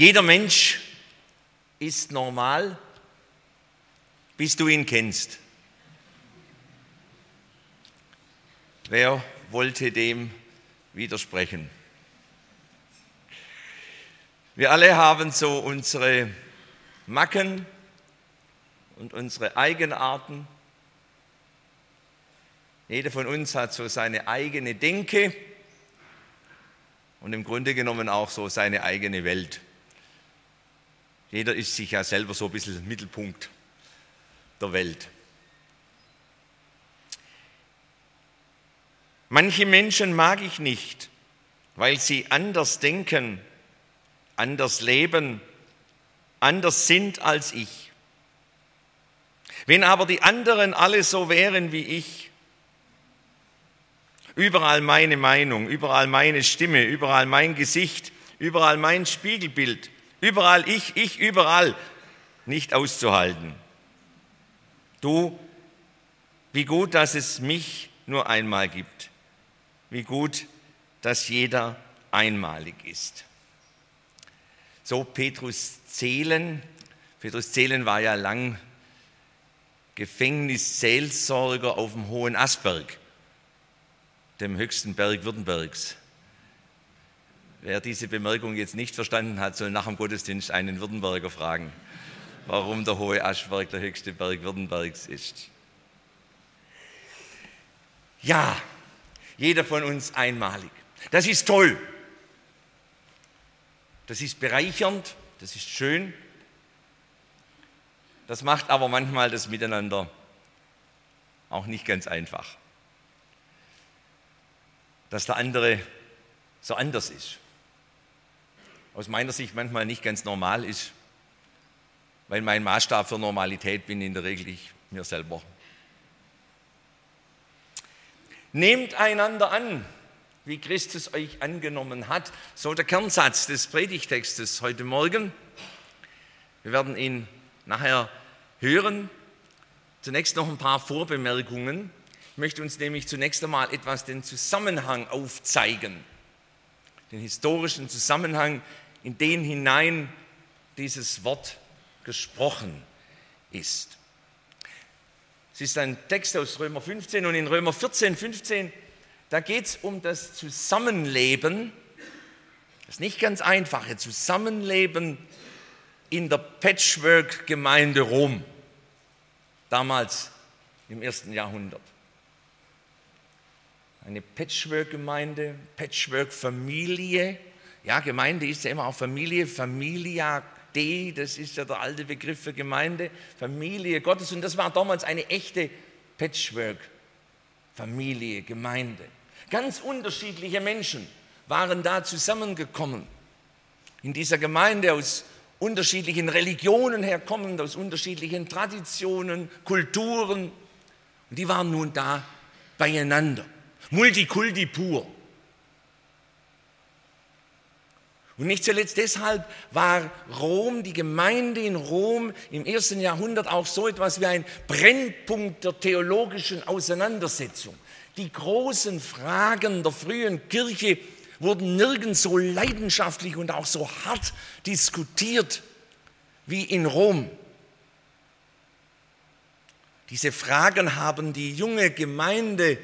Jeder Mensch ist normal, bis du ihn kennst. Wer wollte dem widersprechen? Wir alle haben so unsere Macken und unsere Eigenarten. Jeder von uns hat so seine eigene Denke und im Grunde genommen auch so seine eigene Welt. Jeder ist sich ja selber so ein bisschen Mittelpunkt der Welt. Manche Menschen mag ich nicht, weil sie anders denken, anders leben, anders sind als ich. Wenn aber die anderen alle so wären wie ich, überall meine Meinung, überall meine Stimme, überall mein Gesicht, überall mein Spiegelbild, Überall ich, ich, überall nicht auszuhalten. Du, wie gut, dass es mich nur einmal gibt. Wie gut, dass jeder einmalig ist. So Petrus Zehlen. Petrus Zehlen war ja lang Gefängnisseelsorger auf dem Hohen Asberg, dem höchsten Berg Württembergs. Wer diese Bemerkung jetzt nicht verstanden hat, soll nach dem Gottesdienst einen Württemberger fragen, warum der Hohe Aschberg der höchste Berg Württembergs ist. Ja, jeder von uns einmalig. Das ist toll. Das ist bereichernd, das ist schön. Das macht aber manchmal das Miteinander auch nicht ganz einfach. Dass der andere so anders ist aus meiner Sicht manchmal nicht ganz normal ist, weil mein Maßstab für Normalität bin in der Regel ich mir selber. Nehmt einander an, wie Christus euch angenommen hat. So der Kernsatz des Predigtextes heute Morgen. Wir werden ihn nachher hören. Zunächst noch ein paar Vorbemerkungen. Ich möchte uns nämlich zunächst einmal etwas den Zusammenhang aufzeigen den historischen Zusammenhang, in den hinein dieses Wort gesprochen ist. Es ist ein Text aus Römer 15 und in Römer 14, 15, da geht es um das Zusammenleben, das nicht ganz einfache Zusammenleben in der Patchwork-Gemeinde Rom, damals im ersten Jahrhundert eine Patchwork-Gemeinde, Patchwork-Familie. Ja, Gemeinde ist ja immer auch Familie, Familia D, das ist ja der alte Begriff für Gemeinde, Familie Gottes. Und das war damals eine echte Patchwork-Familie, Gemeinde. Ganz unterschiedliche Menschen waren da zusammengekommen. In dieser Gemeinde aus unterschiedlichen Religionen herkommend, aus unterschiedlichen Traditionen, Kulturen. Und die waren nun da beieinander. Multikulti pur. Und nicht zuletzt deshalb war Rom, die Gemeinde in Rom im ersten Jahrhundert auch so etwas wie ein Brennpunkt der theologischen Auseinandersetzung. Die großen Fragen der frühen Kirche wurden nirgends so leidenschaftlich und auch so hart diskutiert wie in Rom. Diese Fragen haben die junge Gemeinde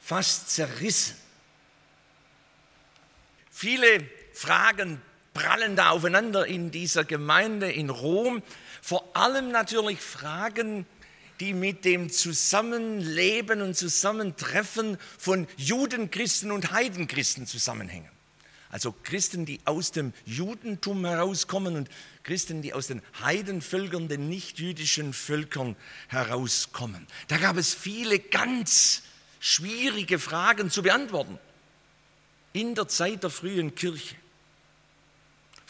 fast zerrissen. Viele Fragen prallen da aufeinander in dieser Gemeinde in Rom. Vor allem natürlich Fragen, die mit dem Zusammenleben und Zusammentreffen von Judenchristen und Heidenchristen zusammenhängen. Also Christen, die aus dem Judentum herauskommen und Christen, die aus den Heidenvölkern, den nichtjüdischen Völkern herauskommen. Da gab es viele ganz schwierige Fragen zu beantworten in der Zeit der frühen Kirche.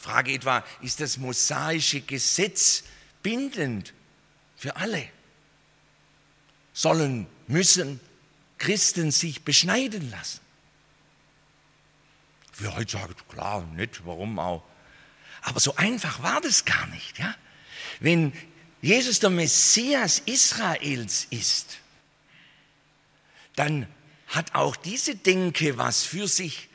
Frage etwa, ist das mosaische Gesetz bindend für alle? Sollen, müssen Christen sich beschneiden lassen? Wir heute sagen, klar, nicht, warum auch? Aber so einfach war das gar nicht. Ja? Wenn Jesus der Messias Israels ist, dann hat auch diese Denke was für sich,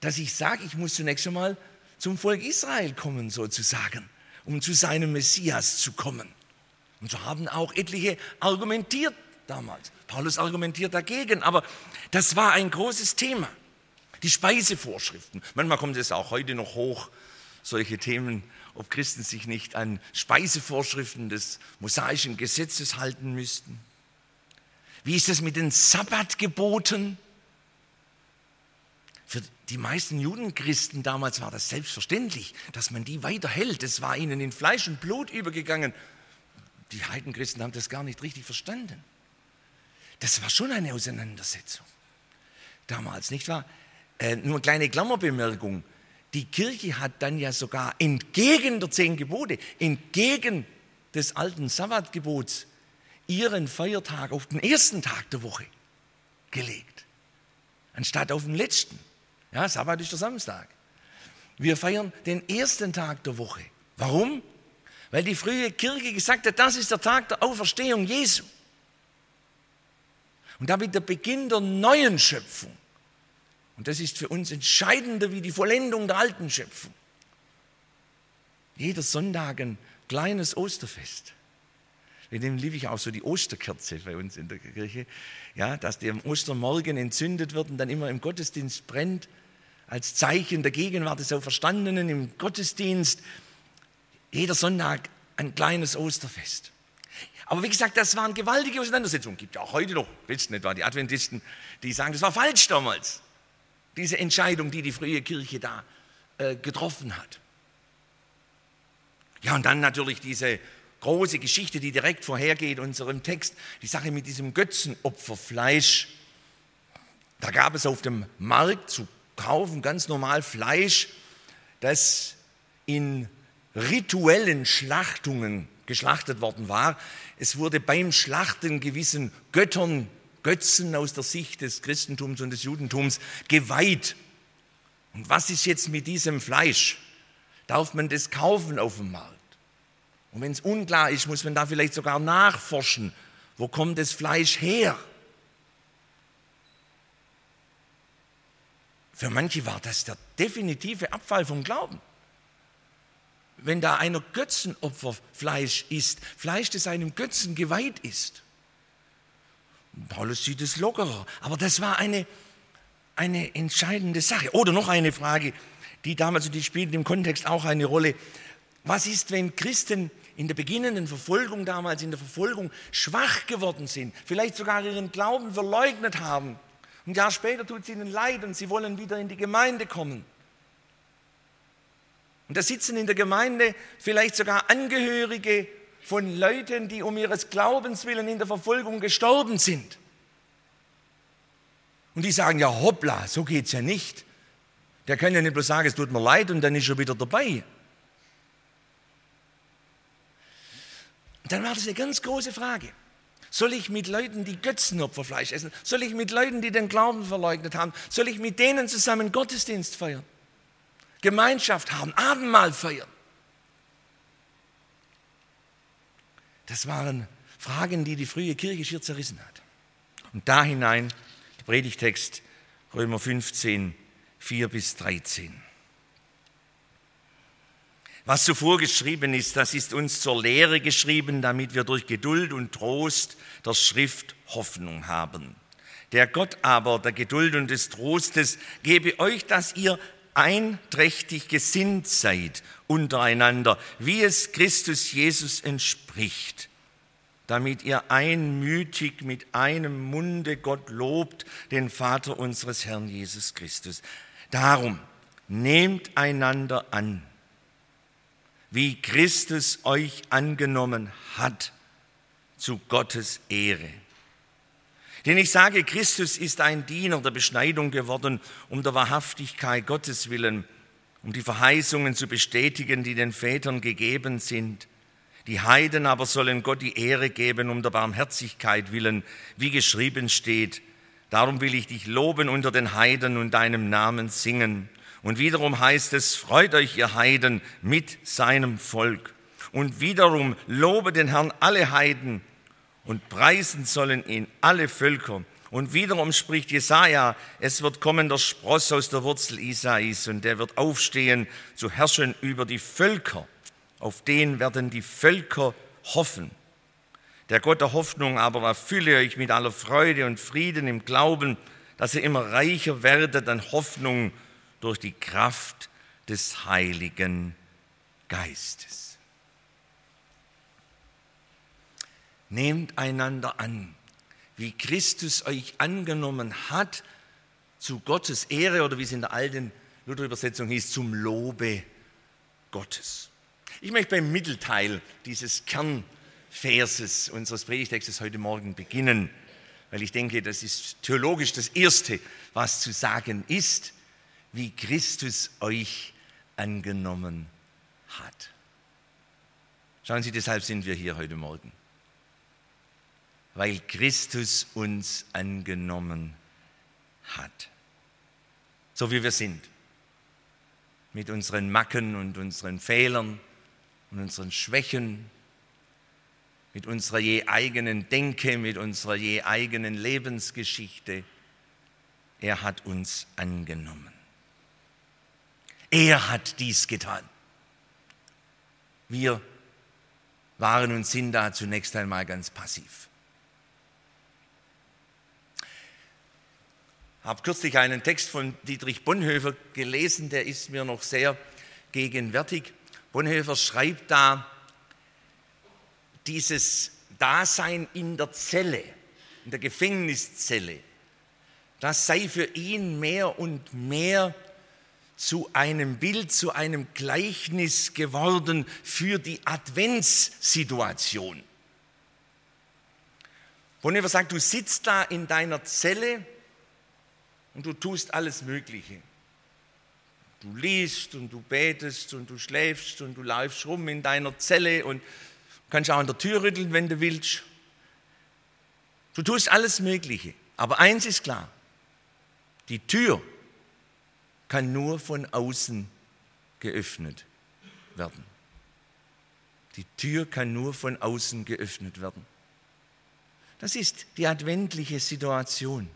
dass ich sage, ich muss zunächst einmal zum Volk Israel kommen, sozusagen, um zu seinem Messias zu kommen. Und so haben auch etliche argumentiert damals. Paulus argumentiert dagegen, aber das war ein großes Thema. Die Speisevorschriften. Manchmal kommt es auch heute noch hoch, solche Themen, ob Christen sich nicht an Speisevorschriften des mosaischen Gesetzes halten müssten. Wie ist es mit den Sabbatgeboten? Für die meisten Judenchristen damals war das selbstverständlich, dass man die weiterhält. Es war ihnen in Fleisch und Blut übergegangen. Die Heidenchristen haben das gar nicht richtig verstanden. Das war schon eine Auseinandersetzung damals, nicht wahr? Äh, nur eine kleine Klammerbemerkung. Die Kirche hat dann ja sogar entgegen der zehn Gebote, entgegen des alten Sabbatgebots, ihren Feiertag auf den ersten Tag der Woche gelegt, anstatt auf den letzten. Ja, Sabbat ist der Samstag. Wir feiern den ersten Tag der Woche. Warum? Weil die frühe Kirche gesagt hat, das ist der Tag der Auferstehung Jesu. Und damit der Beginn der neuen Schöpfung. Und das ist für uns entscheidender wie die Vollendung der alten Schöpfung. Jeder Sonntag ein kleines Osterfest. In dem liebe ich auch so die Osterkerze bei uns in der Kirche, ja, dass die am Ostermorgen entzündet wird und dann immer im Gottesdienst brennt, als Zeichen der Gegenwart des Auferstandenen im Gottesdienst. Jeder Sonntag ein kleines Osterfest. Aber wie gesagt, das waren gewaltige Auseinandersetzungen. Gibt ja auch heute noch, wisst nicht, war die Adventisten, die sagen, das war falsch damals diese Entscheidung, die die frühe Kirche da äh, getroffen hat. Ja, und dann natürlich diese große Geschichte, die direkt vorhergeht unserem Text, die Sache mit diesem Götzenopferfleisch. Da gab es auf dem Markt zu kaufen ganz normal Fleisch, das in rituellen Schlachtungen geschlachtet worden war. Es wurde beim Schlachten gewissen Göttern Götzen aus der Sicht des Christentums und des Judentums geweiht. Und was ist jetzt mit diesem Fleisch? Darf man das kaufen auf dem Markt? Und wenn es unklar ist, muss man da vielleicht sogar nachforschen, wo kommt das Fleisch her? Für manche war das der definitive Abfall vom Glauben. Wenn da einer Götzenopferfleisch isst, Fleisch, das einem Götzen geweiht ist. Paulus sieht es lockerer. Aber das war eine, eine entscheidende Sache. Oder noch eine Frage, die damals, und die spielt im Kontext auch eine Rolle. Was ist, wenn Christen in der beginnenden Verfolgung damals, in der Verfolgung schwach geworden sind, vielleicht sogar ihren Glauben verleugnet haben? Ein Jahr später tut es ihnen leid und sie wollen wieder in die Gemeinde kommen. Und da sitzen in der Gemeinde vielleicht sogar Angehörige von Leuten, die um ihres Glaubens willen in der Verfolgung gestorben sind. Und die sagen, ja hoppla, so geht es ja nicht. Der kann ja nicht bloß sagen, es tut mir leid und dann ist er wieder dabei. Und dann war das eine ganz große Frage. Soll ich mit Leuten, die Götzenopferfleisch essen, soll ich mit Leuten, die den Glauben verleugnet haben, soll ich mit denen zusammen Gottesdienst feiern, Gemeinschaft haben, Abendmahl feiern? Das waren Fragen, die die frühe Kirche schier zerrissen hat. Und da hinein, Predigtext Römer 15, 4 bis 13. Was zuvor geschrieben ist, das ist uns zur Lehre geschrieben, damit wir durch Geduld und Trost der Schrift Hoffnung haben. Der Gott aber der Geduld und des Trostes gebe euch, dass ihr einträchtig gesinnt seid untereinander, wie es Christus Jesus entspricht, damit ihr einmütig mit einem Munde Gott lobt, den Vater unseres Herrn Jesus Christus. Darum nehmt einander an, wie Christus euch angenommen hat, zu Gottes Ehre. Denn ich sage, Christus ist ein Diener der Beschneidung geworden, um der Wahrhaftigkeit Gottes willen um die Verheißungen zu bestätigen, die den Vätern gegeben sind. Die Heiden aber sollen Gott die Ehre geben um der Barmherzigkeit willen, wie geschrieben steht. Darum will ich dich loben unter den Heiden und deinem Namen singen. Und wiederum heißt es, freut euch ihr Heiden mit seinem Volk. Und wiederum lobe den Herrn alle Heiden und preisen sollen ihn alle Völker. Und wiederum spricht Jesaja, es wird kommen der Spross aus der Wurzel Isais und der wird aufstehen zu herrschen über die Völker. Auf den werden die Völker hoffen. Der Gott der Hoffnung aber erfülle euch mit aller Freude und Frieden im Glauben, dass ihr immer reicher werdet an Hoffnung durch die Kraft des Heiligen Geistes. Nehmt einander an, wie Christus euch angenommen hat, zu Gottes Ehre oder wie es in der alten Luther-Übersetzung hieß, zum Lobe Gottes. Ich möchte beim Mittelteil dieses Kernverses unseres Predigtextes heute Morgen beginnen, weil ich denke, das ist theologisch das Erste, was zu sagen ist, wie Christus euch angenommen hat. Schauen Sie, deshalb sind wir hier heute Morgen weil Christus uns angenommen hat. So wie wir sind. Mit unseren Macken und unseren Fehlern und unseren Schwächen, mit unserer je eigenen Denke, mit unserer je eigenen Lebensgeschichte. Er hat uns angenommen. Er hat dies getan. Wir waren und sind da zunächst einmal ganz passiv. habe kürzlich einen Text von Dietrich Bonhoeffer gelesen, der ist mir noch sehr gegenwärtig. Bonhoeffer schreibt da, dieses Dasein in der Zelle, in der Gefängniszelle, das sei für ihn mehr und mehr zu einem Bild, zu einem Gleichnis geworden für die Adventssituation. Bonhoeffer sagt, du sitzt da in deiner Zelle und du tust alles Mögliche. Du liest und du betest und du schläfst und du läufst rum in deiner Zelle und kannst auch an der Tür rütteln, wenn du willst. Du tust alles Mögliche. Aber eins ist klar, die Tür kann nur von außen geöffnet werden. Die Tür kann nur von außen geöffnet werden. Das ist die adventliche Situation.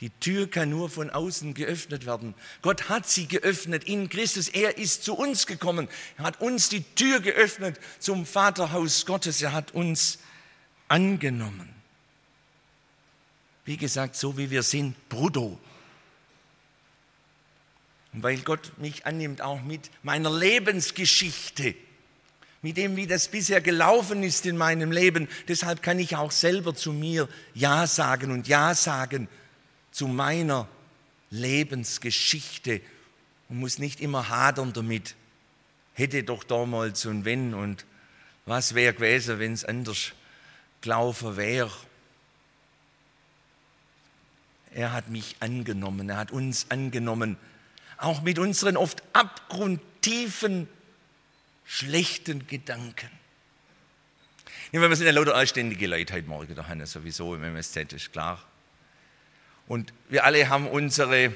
Die Tür kann nur von außen geöffnet werden. Gott hat sie geöffnet in Christus. Er ist zu uns gekommen. Er hat uns die Tür geöffnet zum Vaterhaus Gottes. Er hat uns angenommen. Wie gesagt, so wie wir sind, brutto. Und weil Gott mich annimmt, auch mit meiner Lebensgeschichte, mit dem, wie das bisher gelaufen ist in meinem Leben, deshalb kann ich auch selber zu mir Ja sagen und Ja sagen zu meiner Lebensgeschichte und muss nicht immer hadern damit. Hätte doch damals und wenn und was wäre gewesen, wenn es anders gelaufen wäre. Er hat mich angenommen, er hat uns angenommen, auch mit unseren oft abgrundtiefen, schlechten Gedanken. wir sind ja lauter anständige Leute heute Morgen, da haben sowieso im MSZ, ist klar. Und wir alle haben unsere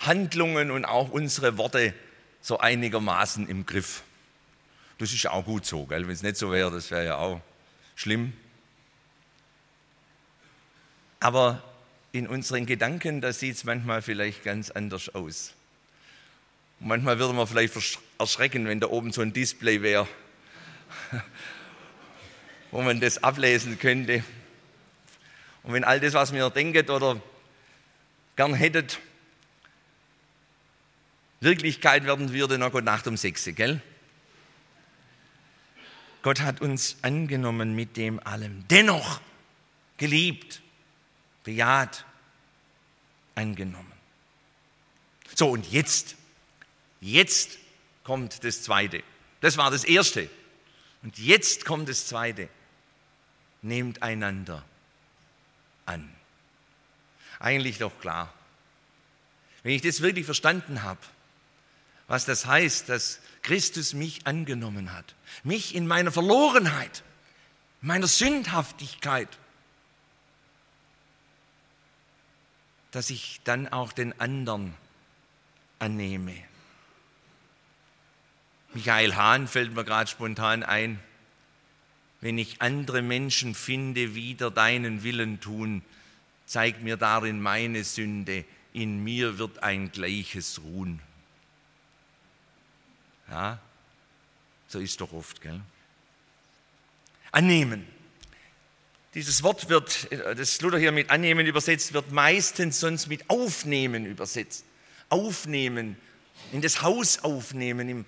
Handlungen und auch unsere Worte so einigermaßen im Griff. Das ist auch gut so, wenn es nicht so wäre, das wäre ja auch schlimm. Aber in unseren Gedanken, da sieht es manchmal vielleicht ganz anders aus. Und manchmal würde man vielleicht erschrecken, wenn da oben so ein Display wäre, wo man das ablesen könnte. Und wenn all das, was mir denkt oder gern hättet, Wirklichkeit werden würde, na Gott, Nacht um sechs, gell? Gott hat uns angenommen mit dem allem. Dennoch geliebt, bejaht, angenommen. So, und jetzt, jetzt kommt das Zweite. Das war das Erste. Und jetzt kommt das Zweite. Nehmt einander an eigentlich doch klar. Wenn ich das wirklich verstanden habe, was das heißt, dass Christus mich angenommen hat, mich in meiner Verlorenheit, meiner Sündhaftigkeit, dass ich dann auch den anderen annehme. Michael Hahn fällt mir gerade spontan ein. Wenn ich andere Menschen finde, wieder deinen Willen tun, zeig mir darin meine Sünde, in mir wird ein gleiches ruhen. Ja, so ist doch oft, gell? Annehmen. Dieses Wort wird, das Luther hier mit annehmen übersetzt, wird meistens sonst mit aufnehmen übersetzt. Aufnehmen, in das Haus aufnehmen, im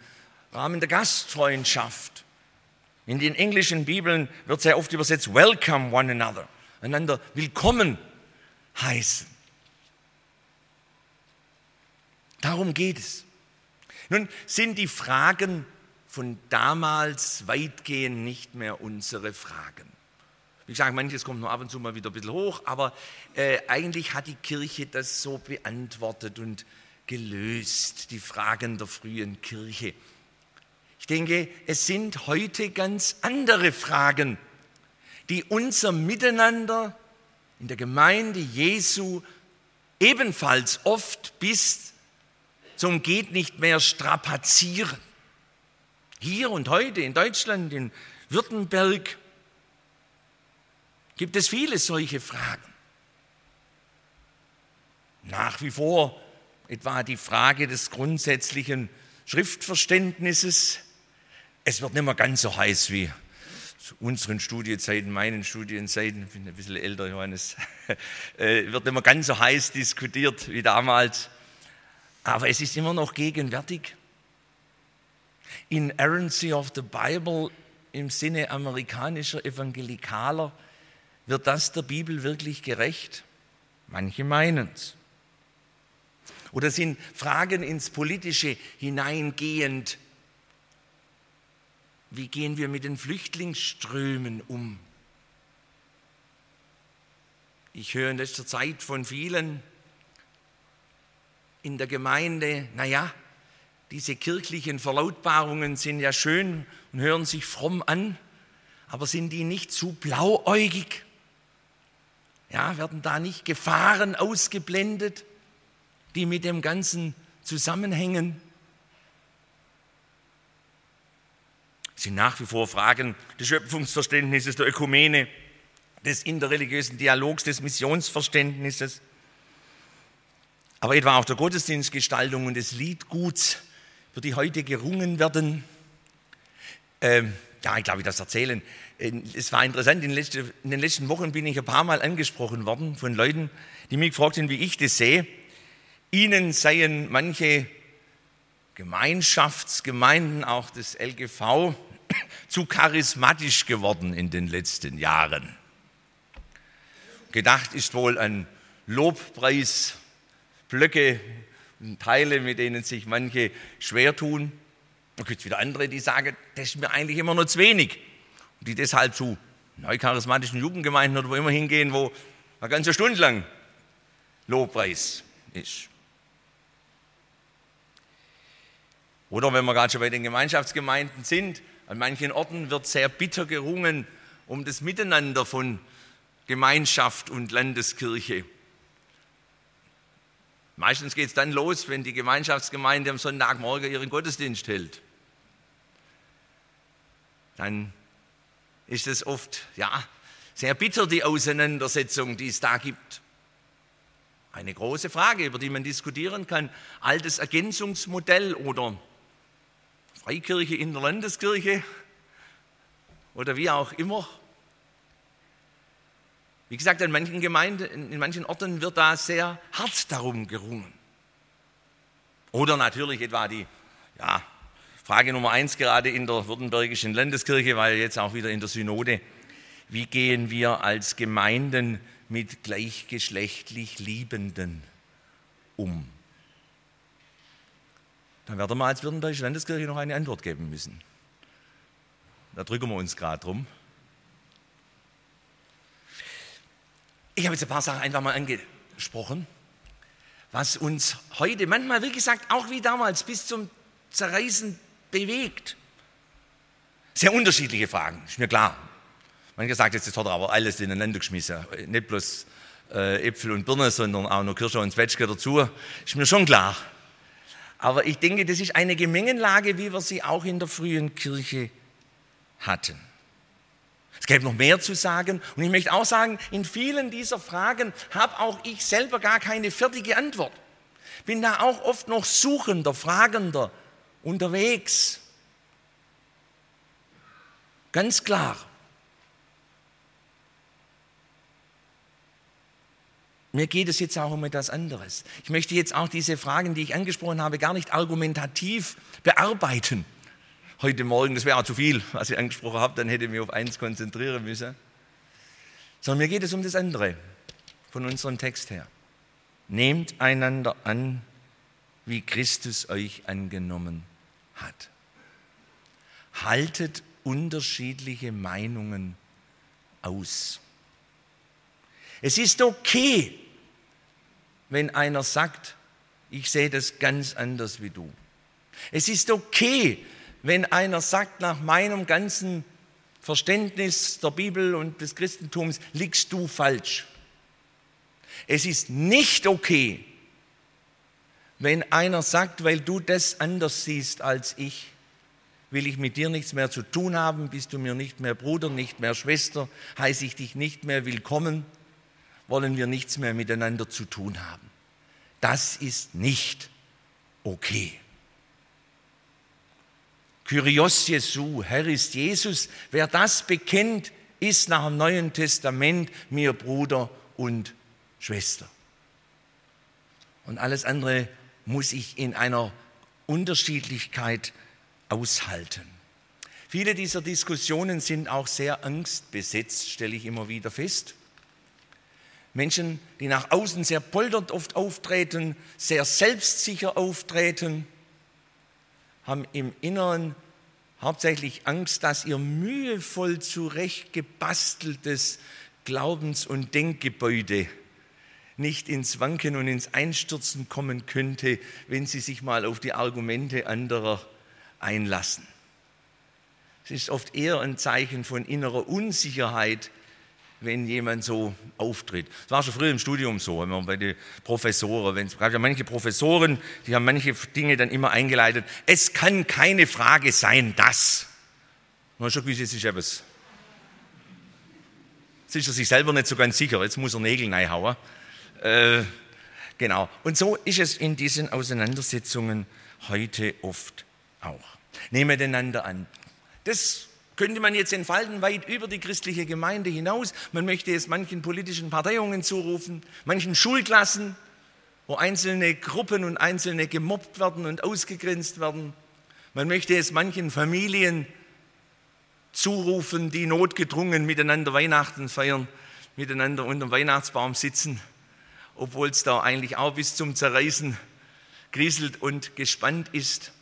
Rahmen der Gastfreundschaft. In den englischen Bibeln wird sehr oft übersetzt, welcome one another, einander willkommen heißen. Darum geht es. Nun sind die Fragen von damals weitgehend nicht mehr unsere Fragen. Wie gesagt, manches kommt nur ab und zu mal wieder ein bisschen hoch, aber äh, eigentlich hat die Kirche das so beantwortet und gelöst, die Fragen der frühen Kirche. Ich denke, es sind heute ganz andere Fragen, die unser Miteinander in der Gemeinde Jesu ebenfalls oft bis zum geht nicht mehr strapazieren. Hier und heute in Deutschland, in Württemberg, gibt es viele solche Fragen. Nach wie vor etwa die Frage des grundsätzlichen Schriftverständnisses, es wird nicht mehr ganz so heiß wie zu unseren Studienzeiten, meinen Studienzeiten, ich bin ein bisschen älter, Johannes, äh, wird nicht mehr ganz so heiß diskutiert wie damals. Aber es ist immer noch gegenwärtig. Inerrancy of the Bible im Sinne amerikanischer Evangelikaler, wird das der Bibel wirklich gerecht? Manche meinen es. Oder sind Fragen ins Politische hineingehend wie gehen wir mit den Flüchtlingsströmen um? Ich höre in letzter Zeit von vielen in der Gemeinde, naja, diese kirchlichen Verlautbarungen sind ja schön und hören sich fromm an, aber sind die nicht zu blauäugig? Ja, werden da nicht Gefahren ausgeblendet, die mit dem Ganzen zusammenhängen? Sind nach wie vor Fragen des Schöpfungsverständnisses, der Ökumene, des interreligiösen Dialogs, des Missionsverständnisses, aber etwa auch der Gottesdienstgestaltung und des Liedguts, für die heute gerungen werden. Ähm, ja, ich glaube, ich das erzählen. Äh, es war interessant, in, letzte, in den letzten Wochen bin ich ein paar Mal angesprochen worden von Leuten, die mich gefragt haben, wie ich das sehe. Ihnen seien manche Gemeinschaftsgemeinden, auch des LGV, zu charismatisch geworden in den letzten Jahren. Gedacht ist wohl an Lobpreisblöcke und Teile, mit denen sich manche schwer tun. Dann gibt es wieder andere, die sagen, das ist mir eigentlich immer nur zu wenig. Und die deshalb zu neucharismatischen Jugendgemeinden oder wo immer hingehen, wo eine ganze Stunde lang Lobpreis ist. Oder wenn wir gerade schon bei den Gemeinschaftsgemeinden sind, an manchen Orten wird sehr bitter gerungen um das Miteinander von Gemeinschaft und Landeskirche. Meistens geht es dann los, wenn die Gemeinschaftsgemeinde am Sonntagmorgen ihren Gottesdienst hält. Dann ist es oft, ja, sehr bitter, die Auseinandersetzung, die es da gibt. Eine große Frage, über die man diskutieren kann. Altes Ergänzungsmodell oder Freikirche in der Landeskirche oder wie auch immer. Wie gesagt, in manchen Gemeinden, in manchen Orten wird da sehr hart darum gerungen. Oder natürlich etwa die ja, Frage Nummer eins gerade in der Württembergischen Landeskirche, weil jetzt auch wieder in der Synode. Wie gehen wir als Gemeinden mit gleichgeschlechtlich Liebenden um? Dann werden wir als Württembergische Landeskirche noch eine Antwort geben müssen. Da drücken wir uns gerade drum. Ich habe jetzt ein paar Sachen einfach mal angesprochen. was uns heute manchmal, wie gesagt, auch wie damals bis zum Zerreißen bewegt. Sehr unterschiedliche Fragen, ist mir klar. Manche sagt, jetzt hat er aber alles ineinander geschmissen. Nicht bloß äh, Äpfel und Birne, sondern auch noch Kirsche und Zwetschge dazu. Ist mir schon klar. Aber ich denke, das ist eine Gemengenlage, wie wir sie auch in der frühen Kirche hatten. Es gäbe noch mehr zu sagen. Und ich möchte auch sagen, in vielen dieser Fragen habe auch ich selber gar keine fertige Antwort. Bin da auch oft noch suchender, fragender unterwegs. Ganz klar. Mir geht es jetzt auch um etwas anderes. Ich möchte jetzt auch diese Fragen, die ich angesprochen habe, gar nicht argumentativ bearbeiten. Heute Morgen, das wäre auch zu viel, was ich angesprochen habe, dann hätte ich mich auf eins konzentrieren müssen. Sondern mir geht es um das andere von unserem Text her. Nehmt einander an, wie Christus euch angenommen hat. Haltet unterschiedliche Meinungen aus. Es ist okay, wenn einer sagt, ich sehe das ganz anders wie du. Es ist okay, wenn einer sagt, nach meinem ganzen Verständnis der Bibel und des Christentums liegst du falsch. Es ist nicht okay, wenn einer sagt, weil du das anders siehst als ich, will ich mit dir nichts mehr zu tun haben, bist du mir nicht mehr Bruder, nicht mehr Schwester, heiße ich dich nicht mehr willkommen wollen wir nichts mehr miteinander zu tun haben. Das ist nicht okay. Kyrios Jesu, Herr ist Jesus, wer das bekennt, ist nach dem Neuen Testament mir Bruder und Schwester. Und alles andere muss ich in einer Unterschiedlichkeit aushalten. Viele dieser Diskussionen sind auch sehr angstbesetzt, stelle ich immer wieder fest. Menschen, die nach außen sehr polternd oft auftreten, sehr selbstsicher auftreten, haben im Inneren hauptsächlich Angst, dass ihr mühevoll zurechtgebasteltes Glaubens- und Denkgebäude nicht ins Wanken und ins Einstürzen kommen könnte, wenn sie sich mal auf die Argumente anderer einlassen. Es ist oft eher ein Zeichen von innerer Unsicherheit wenn jemand so auftritt. Das war schon früher im Studium so, wenn man bei den Professoren, wenn es gab ja manche Professoren, die haben manche Dinge dann immer eingeleitet. Es kann keine Frage sein, dass. Man schon gewusst, jetzt ist etwas. Jetzt ist er sich selber nicht so ganz sicher, jetzt muss er Nägel reinhauen. Äh, genau. Und so ist es in diesen Auseinandersetzungen heute oft auch. Nehmen einander an. Das könnte man jetzt entfalten weit über die christliche Gemeinde hinaus. Man möchte es manchen politischen Parteiungen zurufen, manchen Schulklassen, wo einzelne Gruppen und einzelne gemobbt werden und ausgegrenzt werden. Man möchte es manchen Familien zurufen, die notgedrungen miteinander Weihnachten feiern, miteinander unter dem Weihnachtsbaum sitzen, obwohl es da eigentlich auch bis zum Zerreißen grieselt und gespannt ist.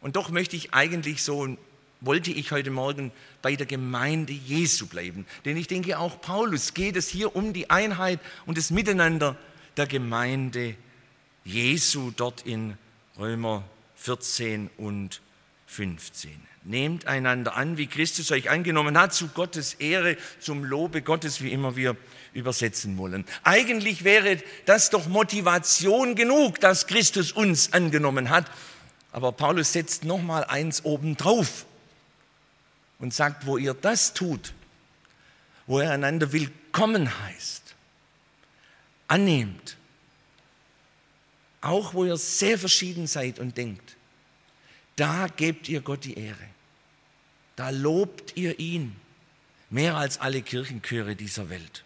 Und doch möchte ich eigentlich so wollte ich heute Morgen bei der Gemeinde Jesu bleiben. Denn ich denke, auch Paulus geht es hier um die Einheit und das Miteinander der Gemeinde Jesu dort in Römer 14 und 15. Nehmt einander an, wie Christus euch angenommen hat, zu Gottes Ehre, zum Lobe Gottes, wie immer wir übersetzen wollen. Eigentlich wäre das doch Motivation genug, dass Christus uns angenommen hat. Aber Paulus setzt noch mal eins oben drauf und sagt, wo ihr das tut, wo ihr einander willkommen heißt, annehmt, auch wo ihr sehr verschieden seid und denkt, da gebt ihr Gott die Ehre. Da lobt ihr ihn mehr als alle Kirchenchöre dieser Welt.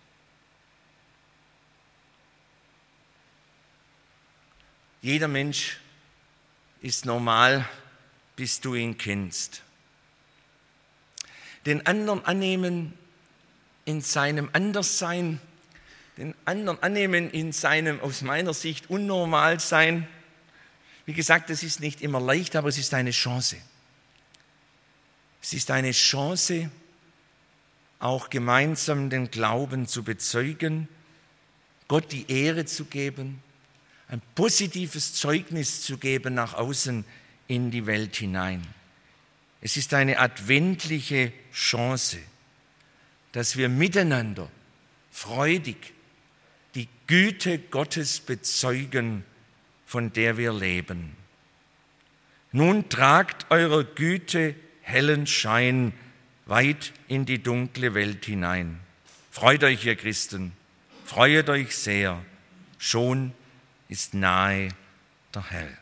Jeder Mensch ist normal, bis du ihn kennst den anderen annehmen in seinem Anderssein, den anderen annehmen in seinem aus meiner Sicht Unnormalsein. Wie gesagt, das ist nicht immer leicht, aber es ist eine Chance. Es ist eine Chance, auch gemeinsam den Glauben zu bezeugen, Gott die Ehre zu geben, ein positives Zeugnis zu geben nach außen in die Welt hinein. Es ist eine adventliche Chance, dass wir miteinander freudig die Güte Gottes bezeugen, von der wir leben. Nun tragt eurer Güte hellen Schein weit in die dunkle Welt hinein. Freut euch, ihr Christen, freut euch sehr, schon ist nahe der Herr.